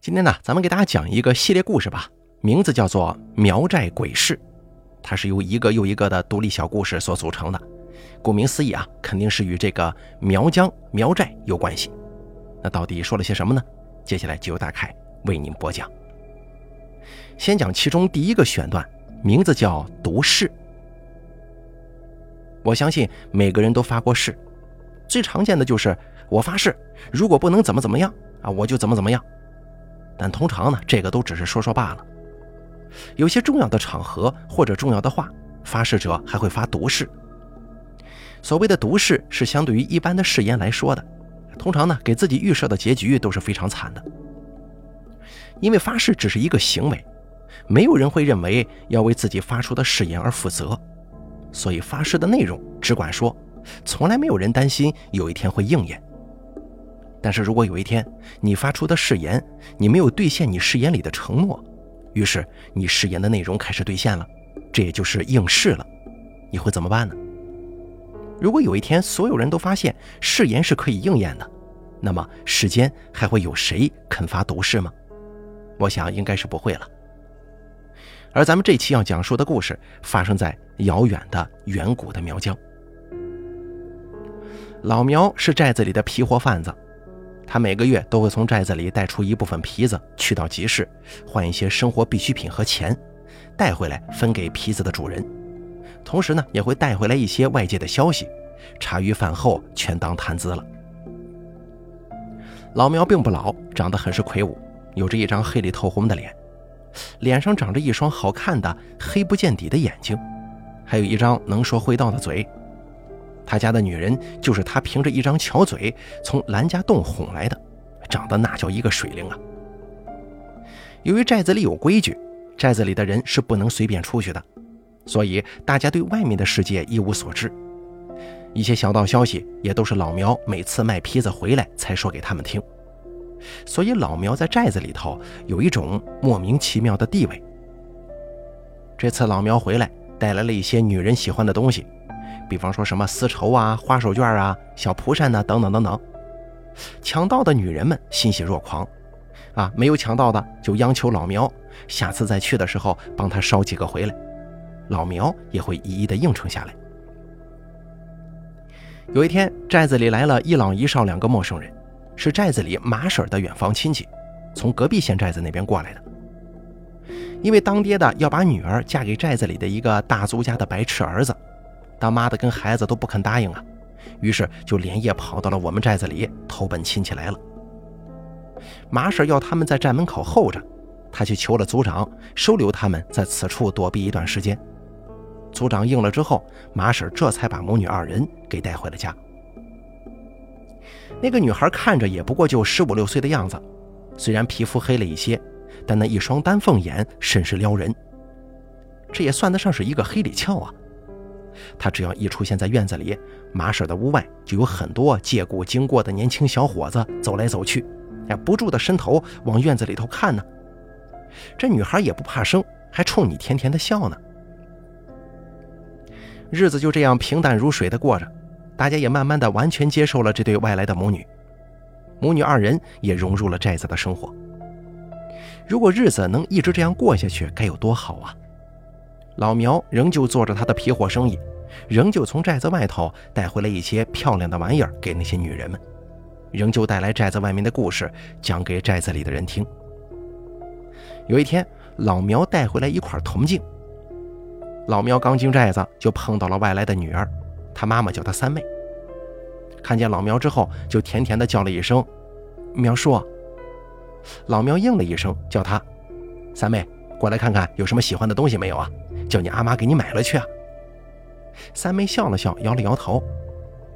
今天呢，咱们给大家讲一个系列故事吧，名字叫做《苗寨鬼事》，它是由一个又一个的独立小故事所组成的。顾名思义啊，肯定是与这个苗疆苗寨有关系。那到底说了些什么呢？接下来就由大凯为您播讲。先讲其中第一个选段，名字叫“毒誓”。我相信每个人都发过誓，最常见的就是我发誓，如果不能怎么怎么样啊，我就怎么怎么样。但通常呢，这个都只是说说罢了。有些重要的场合或者重要的话，发誓者还会发毒誓。所谓的毒誓是相对于一般的誓言来说的，通常呢，给自己预设的结局都是非常惨的。因为发誓只是一个行为，没有人会认为要为自己发出的誓言而负责，所以发誓的内容只管说，从来没有人担心有一天会应验。但是如果有一天你发出的誓言，你没有兑现你誓言里的承诺，于是你誓言的内容开始兑现了，这也就是应试了，你会怎么办呢？如果有一天所有人都发现誓言是可以应验的，那么世间还会有谁肯发毒誓吗？我想应该是不会了。而咱们这期要讲述的故事发生在遥远的远古的苗疆，老苗是寨子里的皮货贩子。他每个月都会从寨子里带出一部分皮子，去到集市换一些生活必需品和钱，带回来分给皮子的主人。同时呢，也会带回来一些外界的消息，茶余饭后全当谈资了。老苗并不老，长得很是魁梧，有着一张黑里透红的脸，脸上长着一双好看的黑不见底的眼睛，还有一张能说会道的嘴。他家的女人就是他凭着一张巧嘴从兰家洞哄来的，长得那叫一个水灵啊！由于寨子里有规矩，寨子里的人是不能随便出去的，所以大家对外面的世界一无所知。一些小道消息也都是老苗每次卖坯子回来才说给他们听，所以老苗在寨子里头有一种莫名其妙的地位。这次老苗回来带来了一些女人喜欢的东西。比方说什么丝绸啊、花手绢啊、小蒲扇呐，等等等等，抢到的女人们欣喜若狂，啊，没有抢到的就央求老苗下次再去的时候帮他捎几个回来，老苗也会一一的应承下来。有一天，寨子里来了一老一少两个陌生人，是寨子里马婶的远房亲戚，从隔壁县寨子那边过来的。因为当爹的要把女儿嫁给寨子里的一个大族家的白痴儿子。当妈的跟孩子都不肯答应啊，于是就连夜跑到了我们寨子里投奔亲戚来了。马婶要他们在寨门口候着，他去求了族长收留他们在此处躲避一段时间。族长应了之后，马婶这才把母女二人给带回了家。那个女孩看着也不过就十五六岁的样子，虽然皮肤黑了一些，但那一双丹凤眼甚是撩人，这也算得上是一个黑里俏啊。他只要一出现在院子里，马婶的屋外就有很多借故经过的年轻小伙子走来走去，哎，不住的伸头往院子里头看呢。这女孩也不怕生，还冲你甜甜的笑呢。日子就这样平淡如水的过着，大家也慢慢的完全接受了这对外来的母女，母女二人也融入了寨子的生活。如果日子能一直这样过下去，该有多好啊！老苗仍旧做着他的皮货生意，仍旧从寨子外头带回来一些漂亮的玩意儿给那些女人们，仍旧带来寨子外面的故事讲给寨子里的人听。有一天，老苗带回来一块铜镜。老苗刚进寨子就碰到了外来的女儿，她妈妈叫她三妹。看见老苗之后，就甜甜的叫了一声“苗叔”。老苗应了一声，叫他三妹过来看看有什么喜欢的东西没有啊？叫你阿妈给你买了去啊！三妹笑了笑，摇了摇头。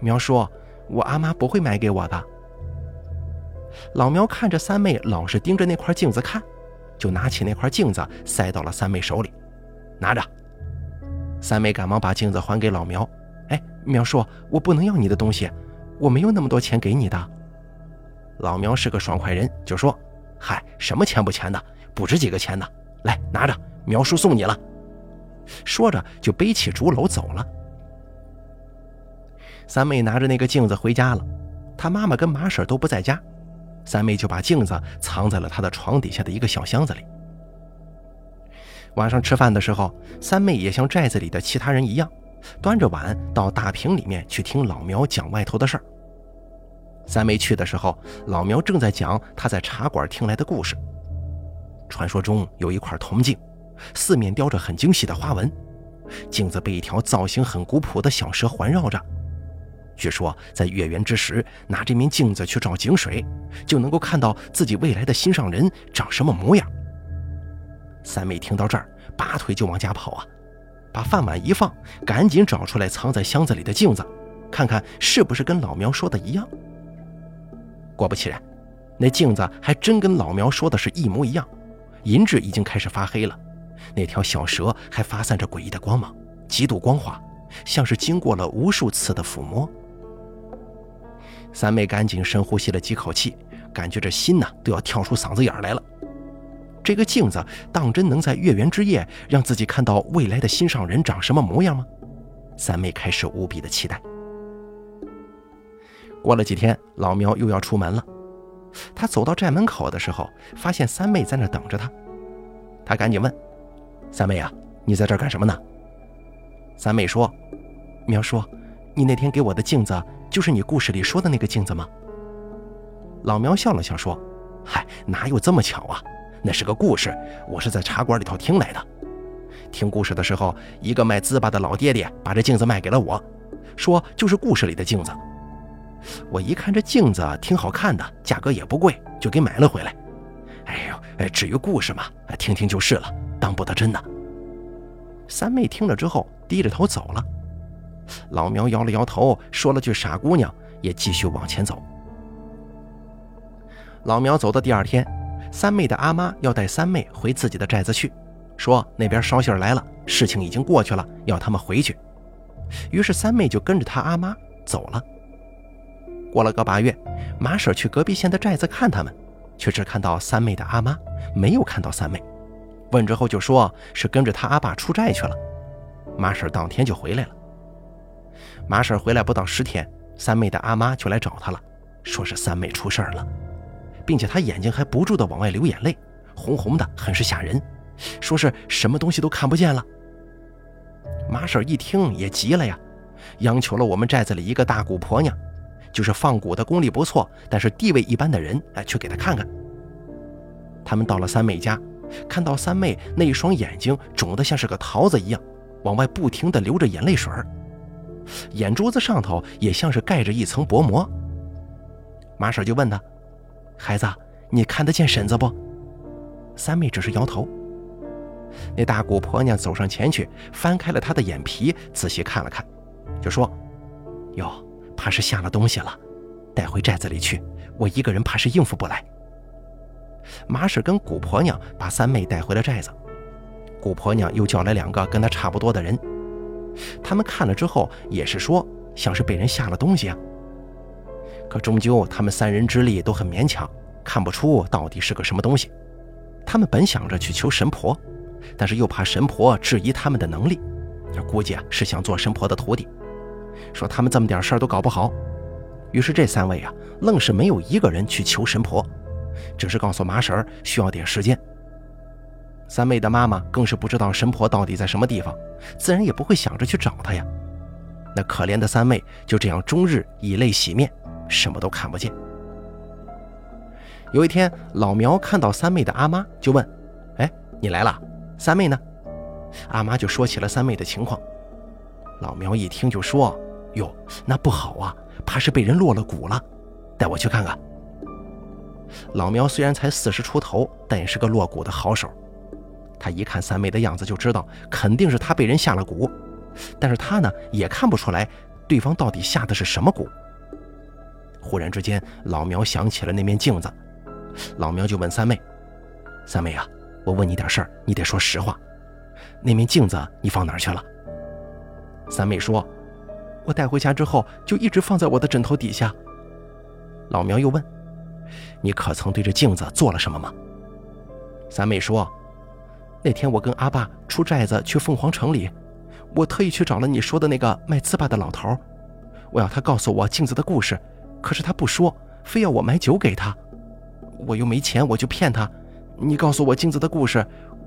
苗叔，我阿妈不会买给我的。老苗看着三妹老是盯着那块镜子看，就拿起那块镜子塞到了三妹手里，拿着。三妹赶忙把镜子还给老苗。哎，苗叔，我不能要你的东西，我没有那么多钱给你的。老苗是个爽快人，就说：“嗨，什么钱不钱的，不值几个钱的，来拿着，苗叔送你了。”说着，就背起竹篓走了。三妹拿着那个镜子回家了，她妈妈跟马婶都不在家，三妹就把镜子藏在了她的床底下的一个小箱子里。晚上吃饭的时候，三妹也像寨子里的其他人一样，端着碗到大坪里面去听老苗讲外头的事儿。三妹去的时候，老苗正在讲他在茶馆听来的故事。传说中有一块铜镜，四面雕着很精细的花纹，镜子被一条造型很古朴的小蛇环绕着。据说在月圆之时，拿这面镜子去照井水，就能够看到自己未来的心上人长什么模样。三妹听到这儿，拔腿就往家跑啊，把饭碗一放，赶紧找出来藏在箱子里的镜子，看看是不是跟老苗说的一样。果不其然，那镜子还真跟老苗说的是一模一样，银质已经开始发黑了，那条小蛇还发散着诡异的光芒，极度光滑，像是经过了无数次的抚摸。三妹赶紧深呼吸了几口气，感觉这心呐都要跳出嗓子眼儿来了。这个镜子当真能在月圆之夜让自己看到未来的心上人长什么模样吗？三妹开始无比的期待。过了几天，老苗又要出门了。他走到寨门口的时候，发现三妹在那等着他。他赶紧问：“三妹啊，你在这儿干什么呢？”三妹说：“苗叔，你那天给我的镜子，就是你故事里说的那个镜子吗？”老苗笑了笑说：“嗨，哪有这么巧啊？那是个故事，我是在茶馆里头听来的。听故事的时候，一个卖糍粑的老爹爹把这镜子卖给了我，说就是故事里的镜子。”我一看这镜子挺好看的，价格也不贵，就给买了回来。哎呦，哎，至于故事嘛，听听就是了，当不得真的。三妹听了之后，低着头走了。老苗摇了摇头，说了句“傻姑娘”，也继续往前走。老苗走的第二天，三妹的阿妈要带三妹回自己的寨子去，说那边捎信来了，事情已经过去了，要他们回去。于是三妹就跟着她阿妈走了。过了个把月，马婶去隔壁县的寨子看他们，却只看到三妹的阿妈，没有看到三妹。问之后就说是跟着他阿爸出寨去了。马婶当天就回来了。马婶回来不到十天，三妹的阿妈就来找她了，说是三妹出事了，并且她眼睛还不住的往外流眼泪，红红的，很是吓人，说是什么东西都看不见了。马婶一听也急了呀，央求了我们寨子里一个大姑婆娘。就是放蛊的功力不错，但是地位一般的人，哎，去给他看看。他们到了三妹家，看到三妹那一双眼睛肿得像是个桃子一样，往外不停地流着眼泪水眼珠子上头也像是盖着一层薄膜。马婶就问他：“孩子，你看得见婶子不？”三妹只是摇头。那大姑婆娘走上前去，翻开了她的眼皮，仔细看了看，就说：“哟。”怕是下了东西了，带回寨子里去。我一个人怕是应付不来。马婶跟古婆娘把三妹带回了寨子，古婆娘又叫来两个跟她差不多的人，他们看了之后也是说像是被人下了东西啊。可终究他们三人之力都很勉强，看不出到底是个什么东西。他们本想着去求神婆，但是又怕神婆质疑他们的能力，估计啊是想做神婆的徒弟。说他们这么点事儿都搞不好，于是这三位啊，愣是没有一个人去求神婆，只是告诉麻婶儿需要点时间。三妹的妈妈更是不知道神婆到底在什么地方，自然也不会想着去找她呀。那可怜的三妹就这样终日以泪洗面，什么都看不见。有一天，老苗看到三妹的阿妈，就问：“哎，你来了？三妹呢？”阿妈就说起了三妹的情况。老苗一听就说。哟，那不好啊，怕是被人落了蛊了，带我去看看。老苗虽然才四十出头，但也是个落蛊的好手。他一看三妹的样子，就知道肯定是他被人下了蛊，但是他呢也看不出来对方到底下的是什么蛊。忽然之间，老苗想起了那面镜子，老苗就问三妹：“三妹啊，我问你点事儿，你得说实话，那面镜子你放哪儿去了？”三妹说。我带回家之后，就一直放在我的枕头底下。老苗又问：“你可曾对着镜子做了什么吗？”三妹说：“那天我跟阿爸出寨子去凤凰城里，我特意去找了你说的那个卖糍粑的老头，我要他告诉我镜子的故事，可是他不说，非要我买酒给他。我又没钱，我就骗他。你告诉我镜子的故事，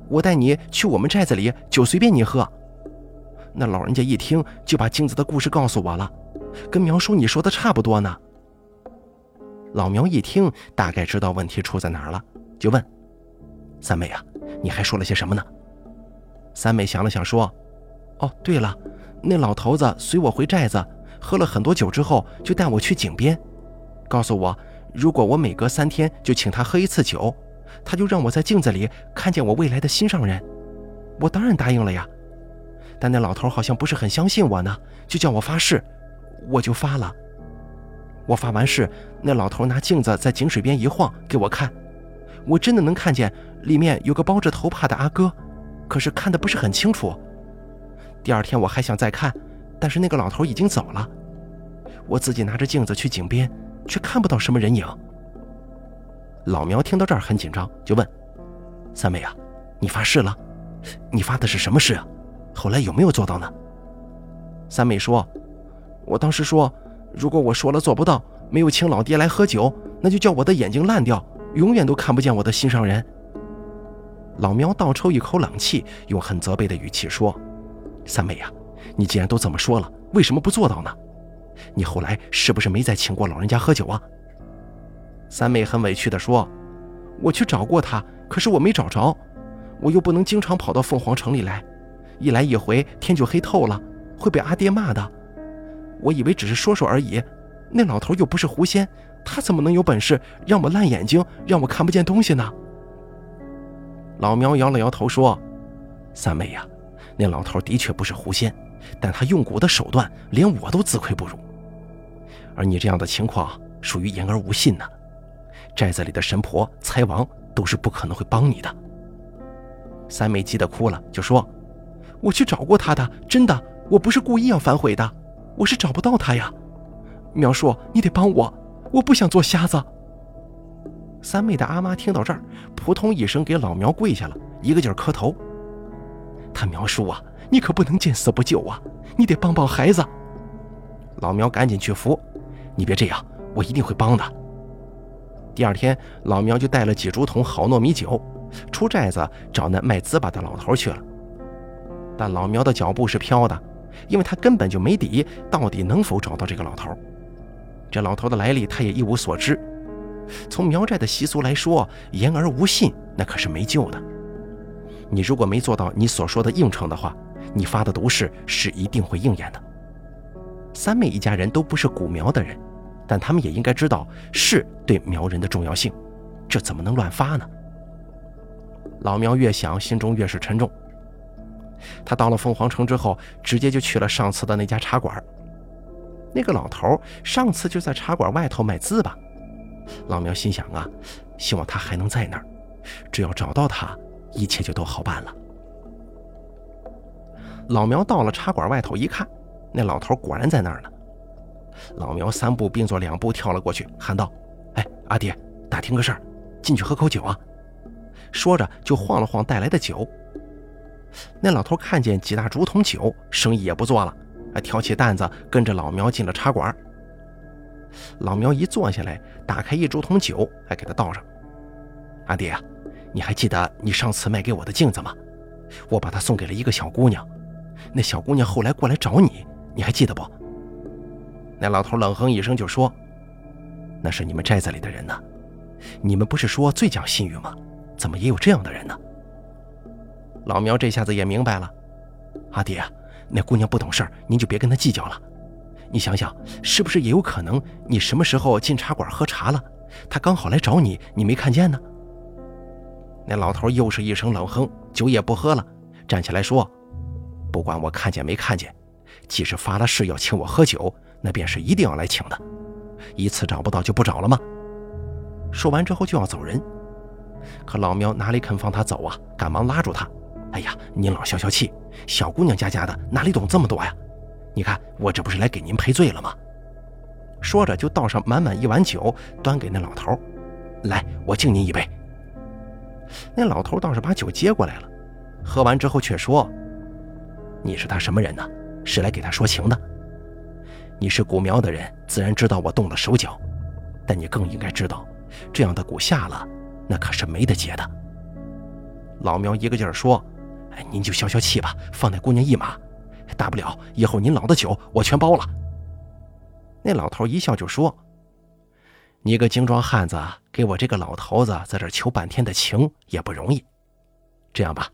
我带你去我们寨子里，酒随便你喝。那老人家一听，就把镜子的故事告诉我了，跟苗叔你说的差不多呢。老苗一听，大概知道问题出在哪儿了，就问：“三妹啊，你还说了些什么呢？”三妹想了想说：“哦，对了，那老头子随我回寨子，喝了很多酒之后，就带我去井边，告诉我，如果我每隔三天就请他喝一次酒，他就让我在镜子里看见我未来的心上人。我当然答应了呀。但那老头好像不是很相信我呢，就叫我发誓，我就发了。我发完誓，那老头拿镜子在井水边一晃给我看，我真的能看见里面有个包着头帕的阿哥。”可是看的不是很清楚。第二天我还想再看，但是那个老头已经走了。我自己拿着镜子去井边，却看不到什么人影。老苗听到这儿很紧张，就问：“三妹啊，你发誓了？你发的是什么誓啊？后来有没有做到呢？”三妹说：“我当时说，如果我说了做不到，没有请老爹来喝酒，那就叫我的眼睛烂掉，永远都看不见我的心上人。”老苗倒抽一口冷气，用很责备的语气说：“三妹呀，你既然都这么说了，为什么不做到呢？你后来是不是没再请过老人家喝酒啊？”三妹很委屈地说：“我去找过他，可是我没找着，我又不能经常跑到凤凰城里来，一来一回天就黑透了，会被阿爹骂的。我以为只是说说而已，那老头又不是狐仙，他怎么能有本事让我烂眼睛，让我看不见东西呢？”老苗摇了摇头说：“三妹呀，那老头的确不是狐仙，但他用蛊的手段连我都自愧不如。而你这样的情况属于言而无信呢，寨子里的神婆、财王都是不可能会帮你的。”三妹急得哭了，就说：“我去找过他的，真的，我不是故意要反悔的，我是找不到他呀。苗叔，你得帮我，我不想做瞎子。”三妹的阿妈听到这儿，扑通一声给老苗跪下了，一个劲儿磕头。他苗叔啊，你可不能见死不救啊！你得帮帮孩子。老苗赶紧去扶，你别这样，我一定会帮的。第二天，老苗就带了几竹筒好糯米酒，出寨子找那卖糍粑的老头去了。但老苗的脚步是飘的，因为他根本就没底，到底能否找到这个老头？这老头的来历，他也一无所知。从苗寨的习俗来说，言而无信，那可是没救的。你如果没做到你所说的应承的话，你发的毒誓是一定会应验的。三妹一家人都不是古苗的人，但他们也应该知道誓对苗人的重要性，这怎么能乱发呢？老苗越想，心中越是沉重。他到了凤凰城之后，直接就去了上次的那家茶馆。那个老头上次就在茶馆外头卖字吧。老苗心想啊，希望他还能在那儿，只要找到他，一切就都好办了。老苗到了茶馆外头一看，那老头果然在那儿呢。老苗三步并作两步跳了过去，喊道：“哎，阿爹，打听个事儿，进去喝口酒啊！”说着就晃了晃带来的酒。那老头看见几大竹筒酒，生意也不做了，还挑起担子跟着老苗进了茶馆。老苗一坐下来，打开一竹筒酒，还给他倒上。阿爹啊，你还记得你上次卖给我的镜子吗？我把它送给了一个小姑娘，那小姑娘后来过来找你，你还记得不？那老头冷哼一声就说：“那是你们寨子里的人呢，你们不是说最讲信誉吗？怎么也有这样的人呢？”老苗这下子也明白了，阿爹啊，那姑娘不懂事儿您就别跟她计较了。你想想，是不是也有可能你什么时候进茶馆喝茶了，她刚好来找你，你没看见呢？那老头又是一声冷哼，酒也不喝了，站起来说：“不管我看见没看见，即使发了誓要请我喝酒，那便是一定要来请的。一次找不到就不找了吗？”说完之后就要走人，可老苗哪里肯放他走啊？赶忙拉住他：“哎呀，您老消消气，小姑娘家家的哪里懂这么多呀？”你看，我这不是来给您赔罪了吗？说着，就倒上满满一碗酒，端给那老头。来，我敬您一杯。那老头倒是把酒接过来了，喝完之后却说：“你是他什么人呢？是来给他说情的？你是古苗的人，自然知道我动了手脚，但你更应该知道，这样的蛊下了，那可是没得解的。老苗一个劲儿说：“，您就消消气吧，放那姑娘一马，大不了以后您老的酒我全包了。”那老头一笑就说：“你个精装汉子，给我这个老头子在这求半天的情也不容易。这样吧，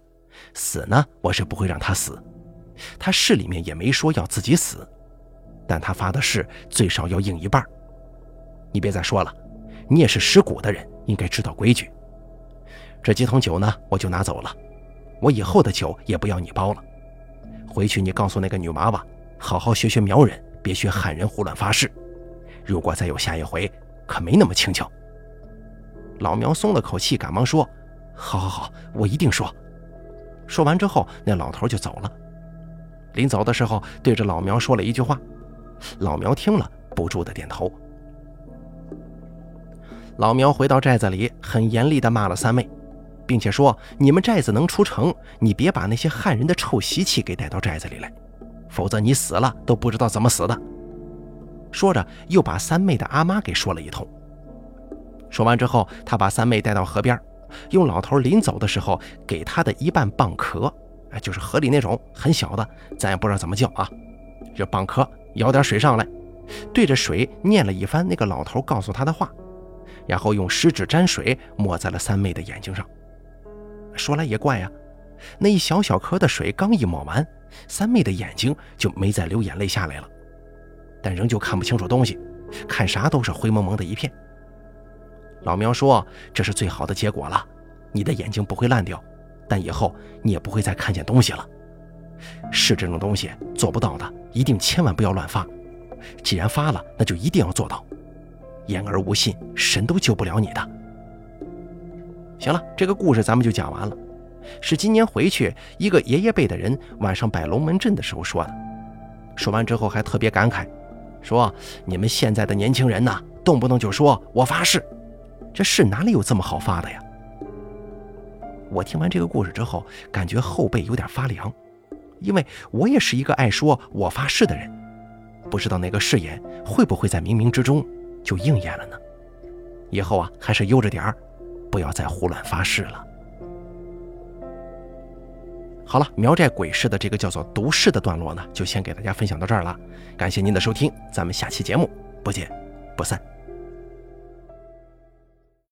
死呢，我是不会让他死。他誓里面也没说要自己死，但他发的誓最少要应一半。你别再说了，你也是识古的人，应该知道规矩。”这几桶酒呢，我就拿走了。我以后的酒也不要你包了。回去你告诉那个女娃娃，好好学学苗人，别学汉人胡乱发誓。如果再有下一回，可没那么轻巧。老苗松了口气，赶忙说：“好好好，我一定说。”说完之后，那老头就走了。临走的时候，对着老苗说了一句话。老苗听了，不住的点头。老苗回到寨子里，很严厉地骂了三妹。并且说：“你们寨子能出城，你别把那些汉人的臭习气给带到寨子里来，否则你死了都不知道怎么死的。”说着，又把三妹的阿妈给说了一通。说完之后，他把三妹带到河边，用老头临走的时候给他的一半蚌壳，哎，就是河里那种很小的，咱也不知道怎么叫啊，这蚌壳舀点水上来，对着水念了一番那个老头告诉他的话，然后用食指沾水抹在了三妹的眼睛上。说来也怪呀，那一小小颗的水刚一抹完，三妹的眼睛就没再流眼泪下来了，但仍旧看不清楚东西，看啥都是灰蒙蒙的一片。老苗说：“这是最好的结果了，你的眼睛不会烂掉，但以后你也不会再看见东西了。是这种东西做不到的，一定千万不要乱发。既然发了，那就一定要做到。言而无信，神都救不了你的。”行了，这个故事咱们就讲完了。是今年回去一个爷爷辈的人晚上摆龙门阵的时候说的。说完之后还特别感慨，说：“你们现在的年轻人呐，动不动就说我发誓，这誓哪里有这么好发的呀？”我听完这个故事之后，感觉后背有点发凉，因为我也是一个爱说我发誓的人。不知道那个誓言会不会在冥冥之中就应验了呢？以后啊，还是悠着点儿。不要再胡乱发誓了。好了，苗寨鬼市的这个叫做毒誓的段落呢，就先给大家分享到这儿了。感谢您的收听，咱们下期节目不见不散。